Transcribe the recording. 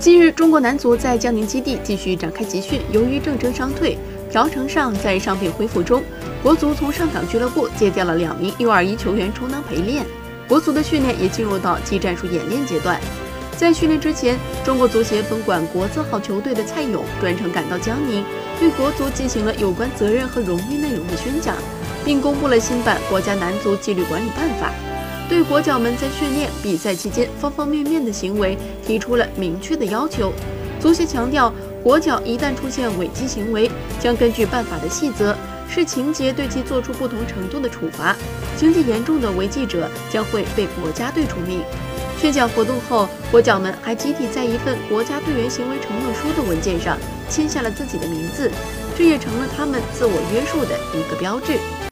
近日，中国男足在江宁基地继续展开集训。由于郑铮伤退，朴成尚在伤病恢复中，国足从上港俱乐部借调了两名 U21 球员充当陪练。国足的训练也进入到技战术演练阶段。在训练之前，中国足协分管国字号球队的蔡勇专程赶到江宁，对国足进行了有关责任和荣誉内容的宣讲，并公布了新版国家男足纪律管理办法。对国脚们在训练、比赛期间方方面面的行为提出了明确的要求。足协强调，国脚一旦出现违纪行为，将根据办法的细则，视情节对其作出不同程度的处罚。情节严重的违纪者将会被国家队除名。宣讲活动后，国脚们还集体在一份国家队员行为承诺书的文件上签下了自己的名字，这也成了他们自我约束的一个标志。